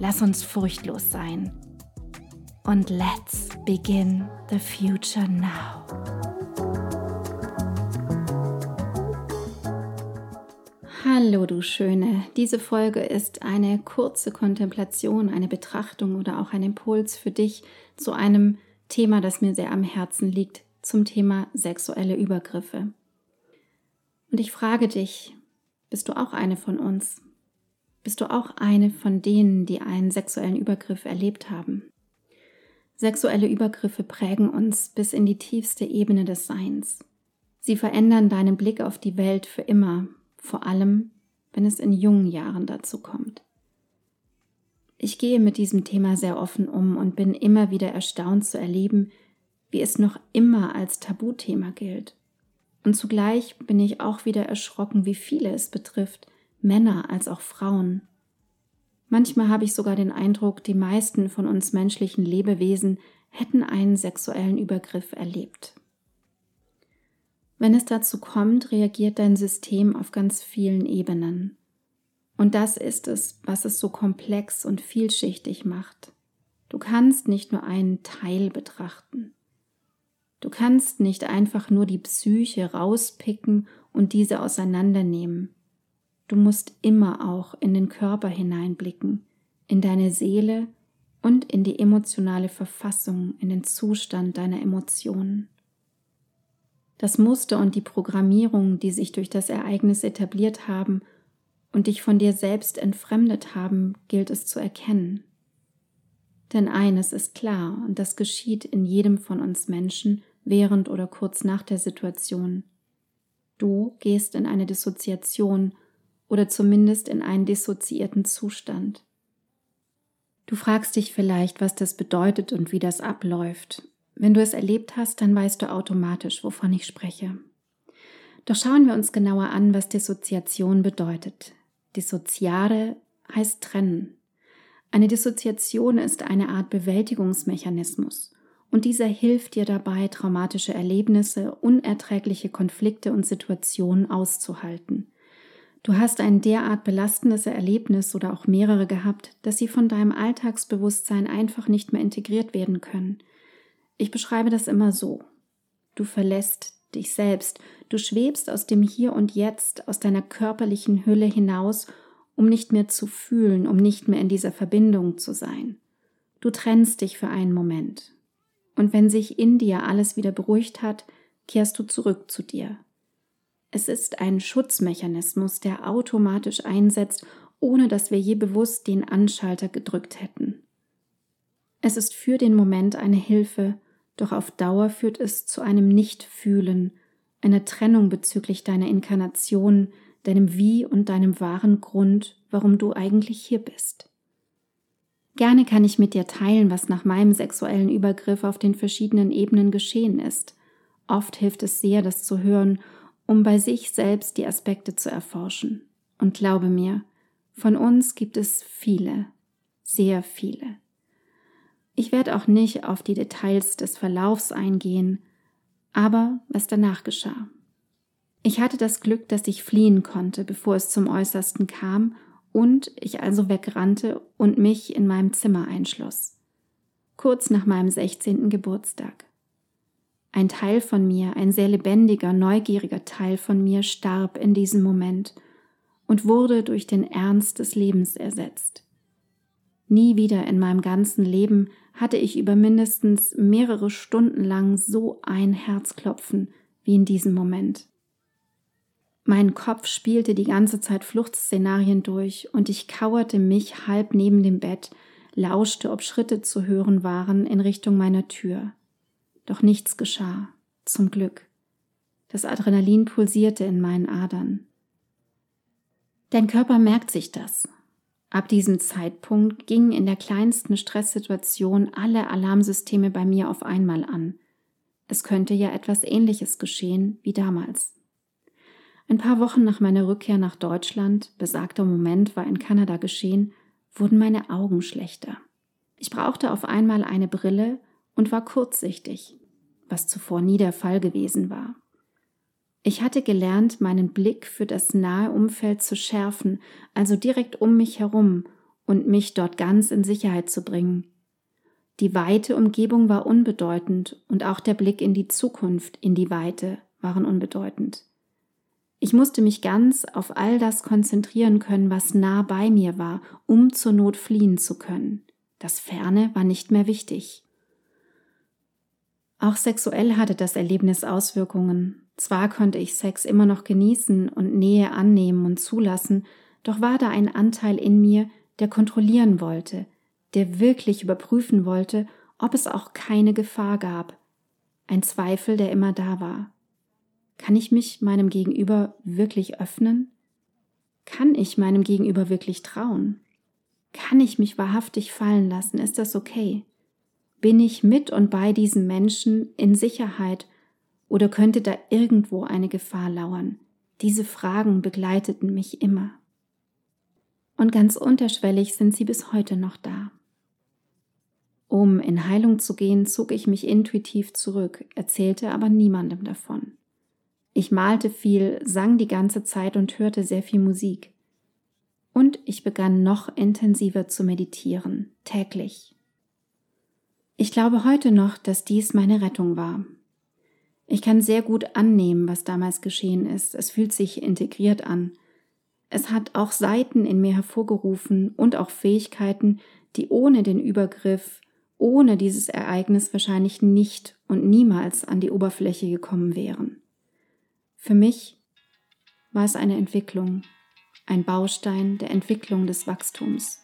Lass uns furchtlos sein. Und let's begin the future now. Hallo du Schöne, diese Folge ist eine kurze Kontemplation, eine Betrachtung oder auch ein Impuls für dich zu einem Thema, das mir sehr am Herzen liegt, zum Thema sexuelle Übergriffe. Und ich frage dich, bist du auch eine von uns? Bist du auch eine von denen, die einen sexuellen Übergriff erlebt haben? Sexuelle Übergriffe prägen uns bis in die tiefste Ebene des Seins. Sie verändern deinen Blick auf die Welt für immer, vor allem wenn es in jungen Jahren dazu kommt. Ich gehe mit diesem Thema sehr offen um und bin immer wieder erstaunt zu erleben, wie es noch immer als Tabuthema gilt. Und zugleich bin ich auch wieder erschrocken, wie viele es betrifft, Männer als auch Frauen. Manchmal habe ich sogar den Eindruck, die meisten von uns menschlichen Lebewesen hätten einen sexuellen Übergriff erlebt. Wenn es dazu kommt, reagiert dein System auf ganz vielen Ebenen. Und das ist es, was es so komplex und vielschichtig macht. Du kannst nicht nur einen Teil betrachten. Du kannst nicht einfach nur die Psyche rauspicken und diese auseinandernehmen. Du musst immer auch in den Körper hineinblicken, in deine Seele und in die emotionale Verfassung, in den Zustand deiner Emotionen. Das Muster und die Programmierung, die sich durch das Ereignis etabliert haben und dich von dir selbst entfremdet haben, gilt es zu erkennen. Denn eines ist klar, und das geschieht in jedem von uns Menschen während oder kurz nach der Situation. Du gehst in eine Dissoziation oder zumindest in einen dissoziierten Zustand. Du fragst dich vielleicht, was das bedeutet und wie das abläuft. Wenn du es erlebt hast, dann weißt du automatisch, wovon ich spreche. Doch schauen wir uns genauer an, was Dissoziation bedeutet. Dissoziare heißt trennen. Eine Dissoziation ist eine Art Bewältigungsmechanismus und dieser hilft dir dabei, traumatische Erlebnisse, unerträgliche Konflikte und Situationen auszuhalten. Du hast ein derart belastendes Erlebnis oder auch mehrere gehabt, dass sie von deinem Alltagsbewusstsein einfach nicht mehr integriert werden können. Ich beschreibe das immer so. Du verlässt dich selbst, du schwebst aus dem Hier und Jetzt, aus deiner körperlichen Hülle hinaus, um nicht mehr zu fühlen, um nicht mehr in dieser Verbindung zu sein. Du trennst dich für einen Moment. Und wenn sich in dir alles wieder beruhigt hat, kehrst du zurück zu dir, es ist ein Schutzmechanismus, der automatisch einsetzt, ohne dass wir je bewusst den Anschalter gedrückt hätten. Es ist für den Moment eine Hilfe, doch auf Dauer führt es zu einem Nichtfühlen, einer Trennung bezüglich deiner Inkarnation, deinem Wie und deinem wahren Grund, warum du eigentlich hier bist. Gerne kann ich mit dir teilen, was nach meinem sexuellen Übergriff auf den verschiedenen Ebenen geschehen ist. Oft hilft es sehr, das zu hören um bei sich selbst die Aspekte zu erforschen. Und glaube mir, von uns gibt es viele, sehr viele. Ich werde auch nicht auf die Details des Verlaufs eingehen, aber was danach geschah. Ich hatte das Glück, dass ich fliehen konnte, bevor es zum Äußersten kam und ich also wegrannte und mich in meinem Zimmer einschloss. Kurz nach meinem 16. Geburtstag. Ein Teil von mir, ein sehr lebendiger, neugieriger Teil von mir starb in diesem Moment und wurde durch den Ernst des Lebens ersetzt. Nie wieder in meinem ganzen Leben hatte ich über mindestens mehrere Stunden lang so ein Herzklopfen wie in diesem Moment. Mein Kopf spielte die ganze Zeit Fluchtszenarien durch und ich kauerte mich halb neben dem Bett, lauschte, ob Schritte zu hören waren in Richtung meiner Tür. Doch nichts geschah, zum Glück. Das Adrenalin pulsierte in meinen Adern. Dein Körper merkt sich das. Ab diesem Zeitpunkt gingen in der kleinsten Stresssituation alle Alarmsysteme bei mir auf einmal an. Es könnte ja etwas Ähnliches geschehen wie damals. Ein paar Wochen nach meiner Rückkehr nach Deutschland, besagter Moment war in Kanada geschehen, wurden meine Augen schlechter. Ich brauchte auf einmal eine Brille und war kurzsichtig, was zuvor nie der Fall gewesen war. Ich hatte gelernt, meinen Blick für das nahe Umfeld zu schärfen, also direkt um mich herum, und mich dort ganz in Sicherheit zu bringen. Die weite Umgebung war unbedeutend und auch der Blick in die Zukunft, in die Weite, waren unbedeutend. Ich musste mich ganz auf all das konzentrieren können, was nah bei mir war, um zur Not fliehen zu können. Das Ferne war nicht mehr wichtig. Auch sexuell hatte das Erlebnis Auswirkungen. Zwar konnte ich Sex immer noch genießen und Nähe annehmen und zulassen, doch war da ein Anteil in mir, der kontrollieren wollte, der wirklich überprüfen wollte, ob es auch keine Gefahr gab. Ein Zweifel, der immer da war. Kann ich mich meinem Gegenüber wirklich öffnen? Kann ich meinem Gegenüber wirklich trauen? Kann ich mich wahrhaftig fallen lassen? Ist das okay? Bin ich mit und bei diesem Menschen in Sicherheit oder könnte da irgendwo eine Gefahr lauern? Diese Fragen begleiteten mich immer. Und ganz unterschwellig sind sie bis heute noch da. Um in Heilung zu gehen, zog ich mich intuitiv zurück, erzählte aber niemandem davon. Ich malte viel, sang die ganze Zeit und hörte sehr viel Musik. Und ich begann noch intensiver zu meditieren, täglich. Ich glaube heute noch, dass dies meine Rettung war, ich kann sehr gut annehmen, was damals geschehen ist. Es fühlt sich integriert an. Es hat auch Seiten in mir hervorgerufen und auch Fähigkeiten, die ohne den Übergriff, ohne dieses Ereignis wahrscheinlich nicht und niemals an die Oberfläche gekommen wären. Für mich war es eine Entwicklung, ein Baustein der Entwicklung des Wachstums.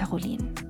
Caroline.